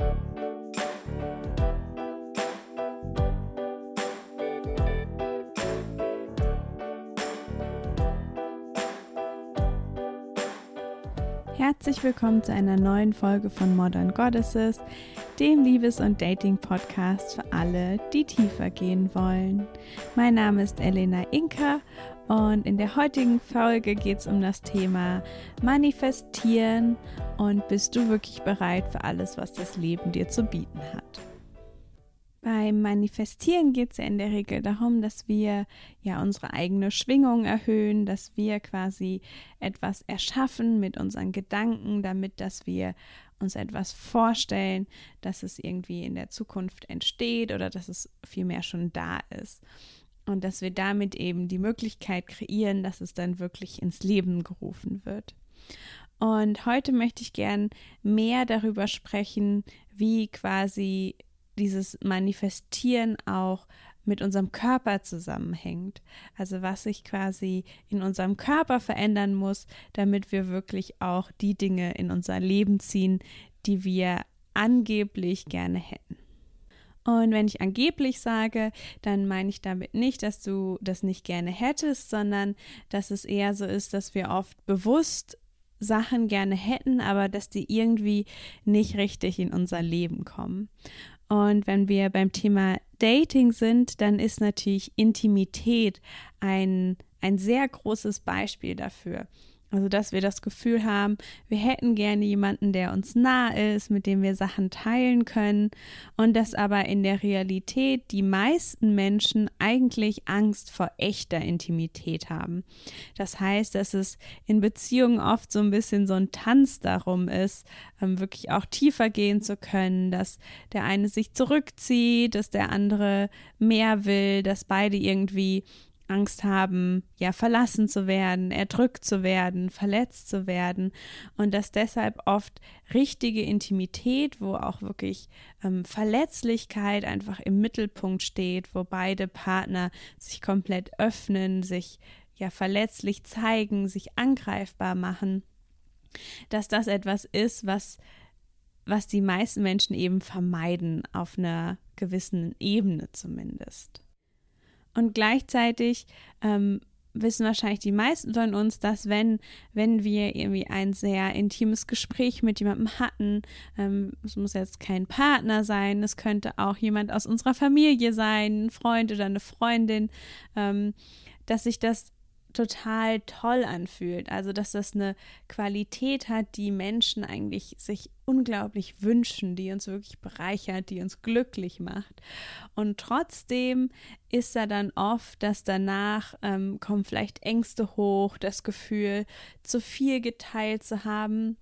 Thank you Herzlich willkommen zu einer neuen Folge von Modern Goddesses, dem Liebes- und Dating-Podcast für alle, die tiefer gehen wollen. Mein Name ist Elena Inka und in der heutigen Folge geht es um das Thema Manifestieren und bist du wirklich bereit für alles, was das Leben dir zu bieten hat. Beim Manifestieren geht es ja in der Regel darum, dass wir ja unsere eigene Schwingung erhöhen, dass wir quasi etwas erschaffen mit unseren Gedanken, damit dass wir uns etwas vorstellen, dass es irgendwie in der Zukunft entsteht oder dass es vielmehr schon da ist. Und dass wir damit eben die Möglichkeit kreieren, dass es dann wirklich ins Leben gerufen wird. Und heute möchte ich gern mehr darüber sprechen, wie quasi dieses Manifestieren auch mit unserem Körper zusammenhängt. Also was sich quasi in unserem Körper verändern muss, damit wir wirklich auch die Dinge in unser Leben ziehen, die wir angeblich gerne hätten. Und wenn ich angeblich sage, dann meine ich damit nicht, dass du das nicht gerne hättest, sondern dass es eher so ist, dass wir oft bewusst Sachen gerne hätten, aber dass die irgendwie nicht richtig in unser Leben kommen. Und wenn wir beim Thema Dating sind, dann ist natürlich Intimität ein, ein sehr großes Beispiel dafür. Also, dass wir das Gefühl haben, wir hätten gerne jemanden, der uns nah ist, mit dem wir Sachen teilen können und dass aber in der Realität die meisten Menschen eigentlich Angst vor echter Intimität haben. Das heißt, dass es in Beziehungen oft so ein bisschen so ein Tanz darum ist, ähm, wirklich auch tiefer gehen zu können, dass der eine sich zurückzieht, dass der andere mehr will, dass beide irgendwie Angst haben, ja, verlassen zu werden, erdrückt zu werden, verletzt zu werden und dass deshalb oft richtige Intimität, wo auch wirklich ähm, Verletzlichkeit einfach im Mittelpunkt steht, wo beide Partner sich komplett öffnen, sich ja verletzlich zeigen, sich angreifbar machen, dass das etwas ist, was was die meisten Menschen eben vermeiden auf einer gewissen Ebene zumindest. Und gleichzeitig ähm, wissen wahrscheinlich die meisten von uns, dass wenn, wenn wir irgendwie ein sehr intimes Gespräch mit jemandem hatten, ähm, es muss jetzt kein Partner sein, es könnte auch jemand aus unserer Familie sein, ein Freund oder eine Freundin, ähm, dass sich das total toll anfühlt. Also, dass das eine Qualität hat, die Menschen eigentlich sich unglaublich wünschen, die uns wirklich bereichert, die uns glücklich macht. Und trotzdem ist da dann oft, dass danach ähm, kommen vielleicht Ängste hoch, das Gefühl, zu viel geteilt zu haben.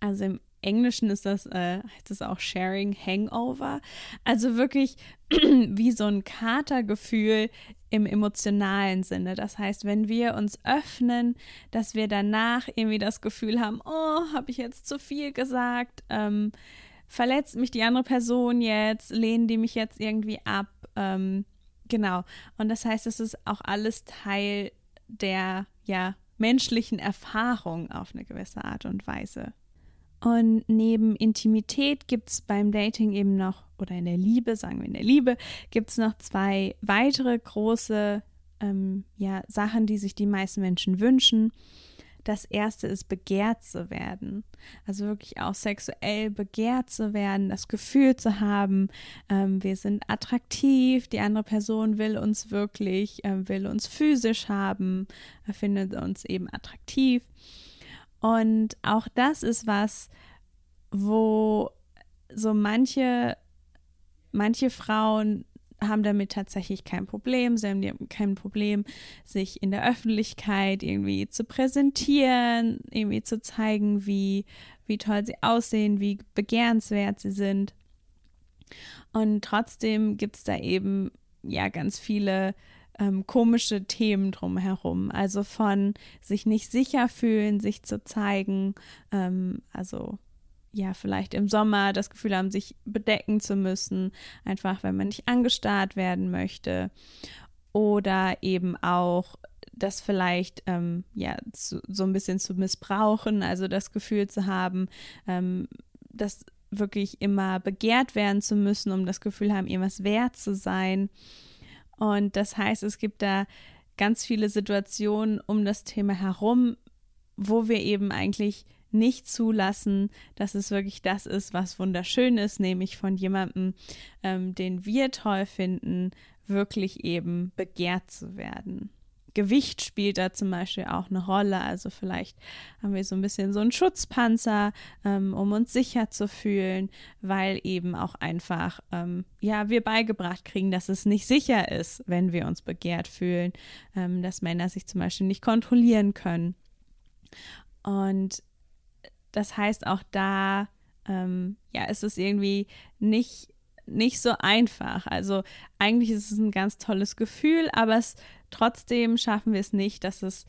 Also im Englischen ist das, äh, heißt es auch Sharing Hangover. Also wirklich wie so ein Katergefühl im emotionalen Sinne. Das heißt, wenn wir uns öffnen, dass wir danach irgendwie das Gefühl haben, oh, habe ich jetzt zu viel gesagt, ähm, verletzt mich die andere Person jetzt, lehnen die mich jetzt irgendwie ab. Ähm, genau. Und das heißt, es ist auch alles Teil der ja menschlichen Erfahrung auf eine gewisse Art und Weise. Und neben Intimität gibt es beim Dating eben noch, oder in der Liebe, sagen wir in der Liebe, gibt es noch zwei weitere große ähm, ja, Sachen, die sich die meisten Menschen wünschen. Das erste ist begehrt zu werden. Also wirklich auch sexuell begehrt zu werden, das Gefühl zu haben, ähm, wir sind attraktiv, die andere Person will uns wirklich, äh, will uns physisch haben, findet uns eben attraktiv. Und auch das ist was, wo so manche, manche Frauen haben damit tatsächlich kein Problem. Sie haben kein Problem, sich in der Öffentlichkeit irgendwie zu präsentieren, irgendwie zu zeigen, wie, wie toll sie aussehen, wie begehrenswert sie sind. Und trotzdem gibt es da eben ja ganz viele ähm, komische Themen drumherum. Also von sich nicht sicher fühlen, sich zu zeigen, ähm, also ja, vielleicht im Sommer das Gefühl haben, sich bedecken zu müssen, einfach wenn man nicht angestarrt werden möchte. Oder eben auch das vielleicht ähm, ja zu, so ein bisschen zu missbrauchen, also das Gefühl zu haben, ähm, dass wirklich immer begehrt werden zu müssen, um das Gefühl haben, irgendwas wert zu sein. Und das heißt, es gibt da ganz viele Situationen um das Thema herum, wo wir eben eigentlich nicht zulassen, dass es wirklich das ist, was wunderschön ist, nämlich von jemandem, ähm, den wir toll finden, wirklich eben begehrt zu werden. Gewicht spielt da zum Beispiel auch eine Rolle. Also vielleicht haben wir so ein bisschen so einen Schutzpanzer, ähm, um uns sicher zu fühlen, weil eben auch einfach, ähm, ja, wir beigebracht kriegen, dass es nicht sicher ist, wenn wir uns begehrt fühlen, ähm, dass Männer sich zum Beispiel nicht kontrollieren können. Und das heißt auch da, ähm, ja, ist es irgendwie nicht nicht so einfach. Also eigentlich ist es ein ganz tolles Gefühl, aber es trotzdem schaffen wir es nicht, dass es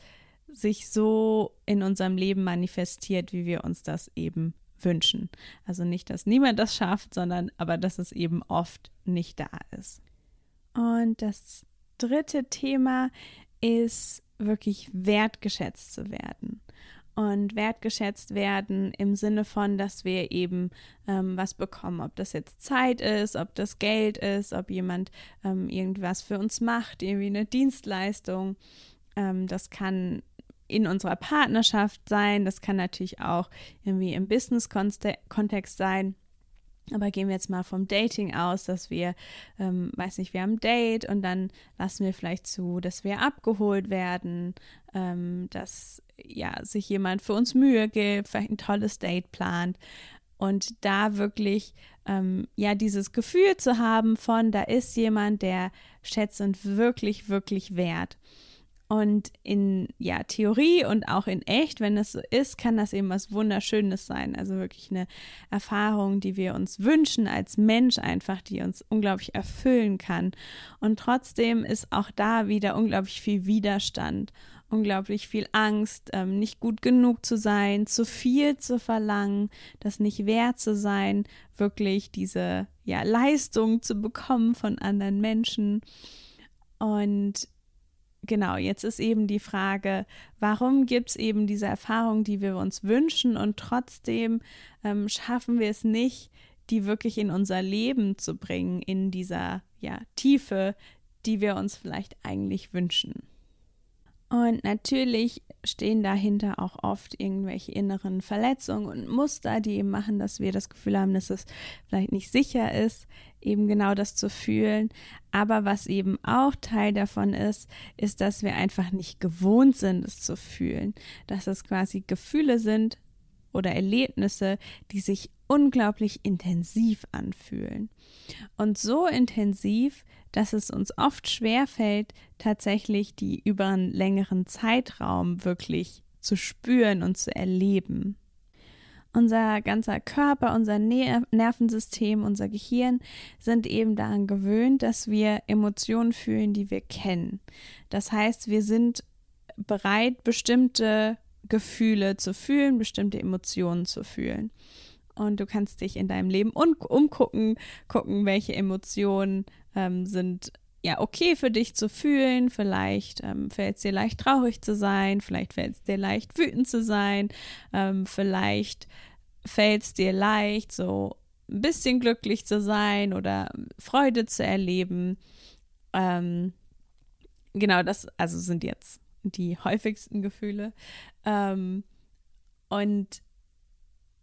sich so in unserem Leben manifestiert, wie wir uns das eben wünschen. Also nicht, dass niemand das schafft, sondern aber dass es eben oft nicht da ist. Und das dritte Thema ist wirklich wertgeschätzt zu werden und wertgeschätzt werden im Sinne von, dass wir eben ähm, was bekommen, ob das jetzt Zeit ist, ob das Geld ist, ob jemand ähm, irgendwas für uns macht, irgendwie eine Dienstleistung. Ähm, das kann in unserer Partnerschaft sein, das kann natürlich auch irgendwie im Business-Kontext sein. Aber gehen wir jetzt mal vom Dating aus, dass wir, ähm, weiß nicht, wir haben ein Date und dann lassen wir vielleicht zu, dass wir abgeholt werden, ähm, dass ja sich jemand für uns Mühe gibt, vielleicht ein tolles Date plant und da wirklich ähm, ja dieses Gefühl zu haben von, da ist jemand, der schätzt und wirklich, wirklich wert. Und in ja, Theorie und auch in echt, wenn das so ist, kann das eben was Wunderschönes sein. Also wirklich eine Erfahrung, die wir uns wünschen als Mensch einfach, die uns unglaublich erfüllen kann. Und trotzdem ist auch da wieder unglaublich viel Widerstand, unglaublich viel Angst, ähm, nicht gut genug zu sein, zu viel zu verlangen, das nicht wert zu sein, wirklich diese ja, Leistung zu bekommen von anderen Menschen. Und genau, jetzt ist eben die Frage, warum gibt es eben diese Erfahrung, die wir uns wünschen und trotzdem ähm, schaffen wir es nicht, die wirklich in unser Leben zu bringen, in dieser ja, Tiefe, die wir uns vielleicht eigentlich wünschen. Und natürlich stehen dahinter auch oft irgendwelche inneren Verletzungen und Muster, die eben machen, dass wir das Gefühl haben, dass es vielleicht nicht sicher ist, eben genau das zu fühlen. Aber was eben auch Teil davon ist, ist, dass wir einfach nicht gewohnt sind, es zu fühlen. Dass es quasi Gefühle sind oder Erlebnisse, die sich unglaublich intensiv anfühlen. Und so intensiv, dass es uns oft schwerfällt, tatsächlich die über einen längeren Zeitraum wirklich zu spüren und zu erleben. Unser ganzer Körper, unser Nervensystem, unser Gehirn sind eben daran gewöhnt, dass wir Emotionen fühlen, die wir kennen. Das heißt, wir sind bereit, bestimmte Gefühle zu fühlen, bestimmte Emotionen zu fühlen. Und du kannst dich in deinem Leben umgucken, gucken, welche Emotionen ähm, sind ja okay für dich zu fühlen. Vielleicht ähm, fällt es dir leicht traurig zu sein, vielleicht fällt es dir leicht wütend zu sein, ähm, vielleicht fällt es dir leicht so ein bisschen glücklich zu sein oder Freude zu erleben. Ähm, genau, das also sind jetzt die häufigsten Gefühle. Ähm, und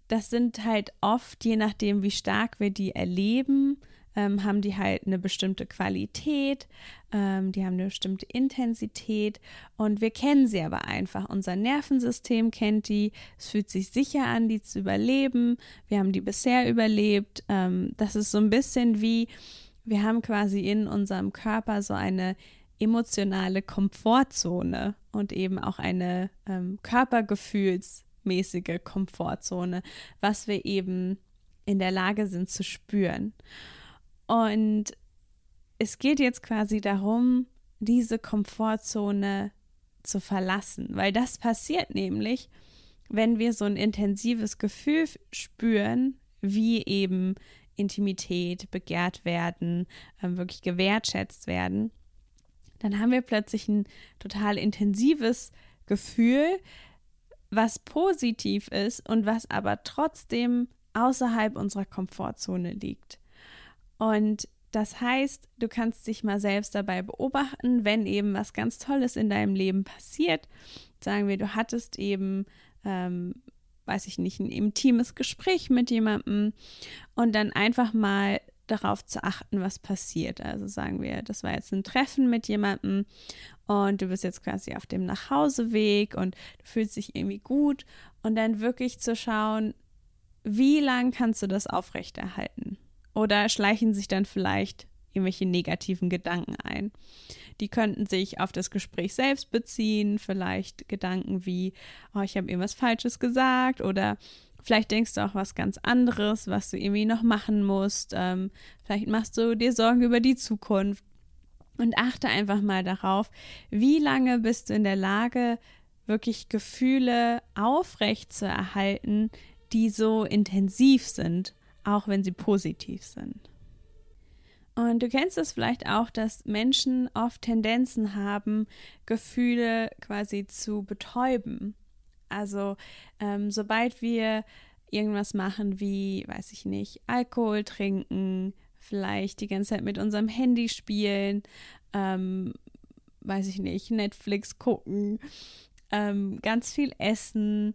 das sind halt oft, je nachdem, wie stark wir die erleben, ähm, haben die halt eine bestimmte Qualität, ähm, die haben eine bestimmte Intensität und wir kennen sie aber einfach. Unser Nervensystem kennt die, es fühlt sich sicher an, die zu überleben. Wir haben die bisher überlebt. Ähm, das ist so ein bisschen wie, wir haben quasi in unserem Körper so eine emotionale Komfortzone und eben auch eine ähm, körpergefühlsmäßige Komfortzone, was wir eben in der Lage sind zu spüren. Und es geht jetzt quasi darum, diese Komfortzone zu verlassen, weil das passiert nämlich, wenn wir so ein intensives Gefühl spüren, wie eben Intimität, begehrt werden, äh, wirklich gewertschätzt werden, dann haben wir plötzlich ein total intensives Gefühl, was positiv ist und was aber trotzdem außerhalb unserer Komfortzone liegt. Und das heißt, du kannst dich mal selbst dabei beobachten, wenn eben was ganz Tolles in deinem Leben passiert. Sagen wir, du hattest eben, ähm, weiß ich nicht, ein intimes Gespräch mit jemandem und dann einfach mal darauf zu achten, was passiert. Also sagen wir, das war jetzt ein Treffen mit jemandem und du bist jetzt quasi auf dem Nachhauseweg und du fühlst dich irgendwie gut und dann wirklich zu schauen, wie lang kannst du das aufrechterhalten? Oder schleichen sich dann vielleicht irgendwelche negativen Gedanken ein? Die könnten sich auf das Gespräch selbst beziehen, vielleicht Gedanken wie, oh, ich habe irgendwas Falsches gesagt oder Vielleicht denkst du auch was ganz anderes, was du irgendwie noch machen musst. Ähm, vielleicht machst du dir Sorgen über die Zukunft. Und achte einfach mal darauf, wie lange bist du in der Lage, wirklich Gefühle aufrecht zu erhalten, die so intensiv sind, auch wenn sie positiv sind. Und du kennst es vielleicht auch, dass Menschen oft Tendenzen haben, Gefühle quasi zu betäuben. Also ähm, sobald wir irgendwas machen wie, weiß ich nicht, Alkohol trinken, vielleicht die ganze Zeit mit unserem Handy spielen, ähm, weiß ich nicht, Netflix gucken, ähm, ganz viel essen,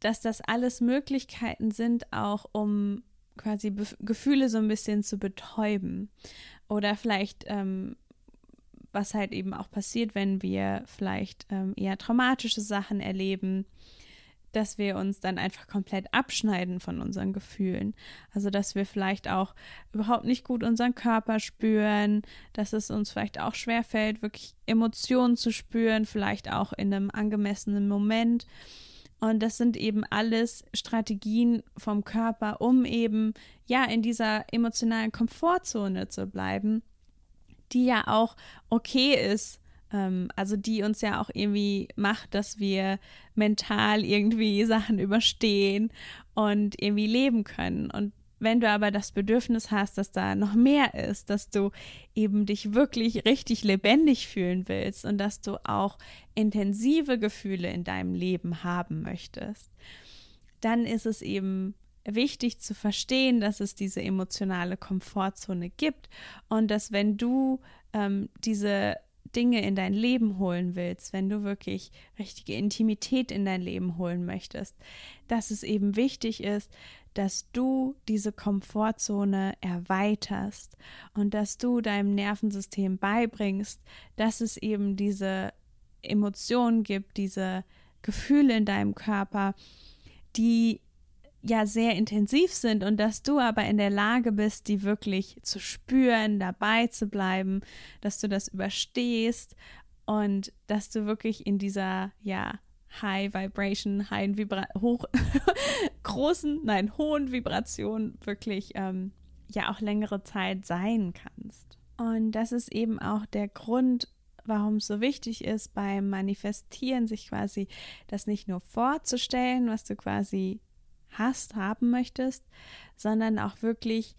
dass das alles Möglichkeiten sind, auch um quasi Be Gefühle so ein bisschen zu betäuben. Oder vielleicht, ähm, was halt eben auch passiert, wenn wir vielleicht ähm, eher traumatische Sachen erleben, dass wir uns dann einfach komplett abschneiden von unseren Gefühlen. Also, dass wir vielleicht auch überhaupt nicht gut unseren Körper spüren, dass es uns vielleicht auch schwerfällt, wirklich Emotionen zu spüren, vielleicht auch in einem angemessenen Moment. Und das sind eben alles Strategien vom Körper, um eben ja in dieser emotionalen Komfortzone zu bleiben, die ja auch okay ist ähm, also die uns ja auch irgendwie macht, dass wir mental irgendwie Sachen überstehen und irgendwie leben können. Und wenn du aber das Bedürfnis hast, dass da noch mehr ist, dass du eben dich wirklich richtig lebendig fühlen willst und dass du auch intensive Gefühle in deinem Leben haben möchtest, dann ist es eben wichtig zu verstehen, dass es diese emotionale Komfortzone gibt und dass wenn du ähm, diese Dinge in dein Leben holen willst, wenn du wirklich richtige Intimität in dein Leben holen möchtest, dass es eben wichtig ist, dass du diese Komfortzone erweiterst und dass du deinem Nervensystem beibringst, dass es eben diese Emotionen gibt, diese Gefühle in deinem Körper, die ja sehr intensiv sind und dass du aber in der Lage bist, die wirklich zu spüren, dabei zu bleiben, dass du das überstehst und dass du wirklich in dieser ja High Vibration, High Vibra hoch großen, nein hohen Vibration wirklich ähm, ja auch längere Zeit sein kannst. Und das ist eben auch der Grund, warum es so wichtig ist, beim Manifestieren sich quasi das nicht nur vorzustellen, was du quasi hast, haben möchtest, sondern auch wirklich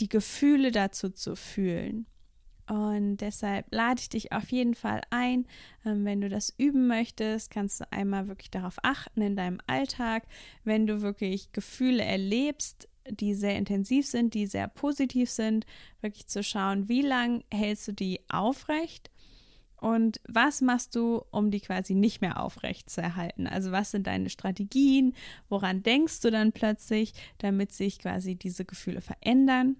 die Gefühle dazu zu fühlen. Und deshalb lade ich dich auf jeden Fall ein, ähm, wenn du das üben möchtest, kannst du einmal wirklich darauf achten in deinem Alltag, wenn du wirklich Gefühle erlebst, die sehr intensiv sind, die sehr positiv sind, wirklich zu schauen, wie lange hältst du die aufrecht und was machst du, um die quasi nicht mehr aufrecht zu erhalten? Also was sind deine Strategien? Woran denkst du dann plötzlich, damit sich quasi diese Gefühle verändern?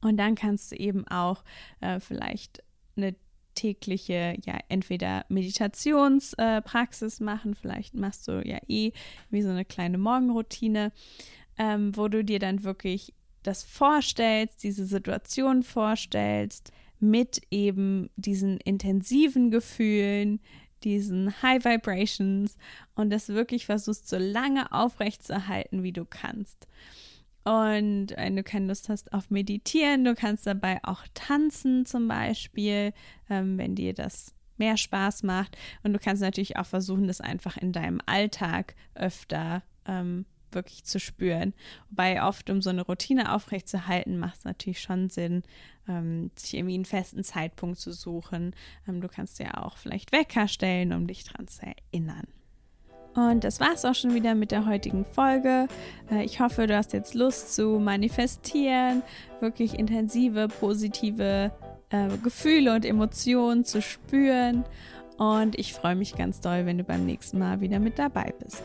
Und dann kannst du eben auch äh, vielleicht eine tägliche, ja, entweder Meditationspraxis äh, machen, vielleicht machst du ja eh wie so eine kleine Morgenroutine, ähm, wo du dir dann wirklich das vorstellst, diese Situation vorstellst, mit eben diesen intensiven Gefühlen, diesen High Vibrations und das wirklich versuchst, so lange aufrechtzuerhalten, wie du kannst. Und wenn du keine Lust hast auf Meditieren, du kannst dabei auch tanzen zum Beispiel, ähm, wenn dir das mehr Spaß macht. Und du kannst natürlich auch versuchen, das einfach in deinem Alltag öfter ähm, wirklich zu spüren. Wobei oft, um so eine Routine aufrechtzuerhalten, macht es natürlich schon Sinn, ähm, sich irgendwie einen festen Zeitpunkt zu suchen. Ähm, du kannst ja auch vielleicht Wecker stellen, um dich daran zu erinnern. Und das war es auch schon wieder mit der heutigen Folge. Äh, ich hoffe, du hast jetzt Lust zu manifestieren, wirklich intensive, positive äh, Gefühle und Emotionen zu spüren. Und ich freue mich ganz doll, wenn du beim nächsten Mal wieder mit dabei bist.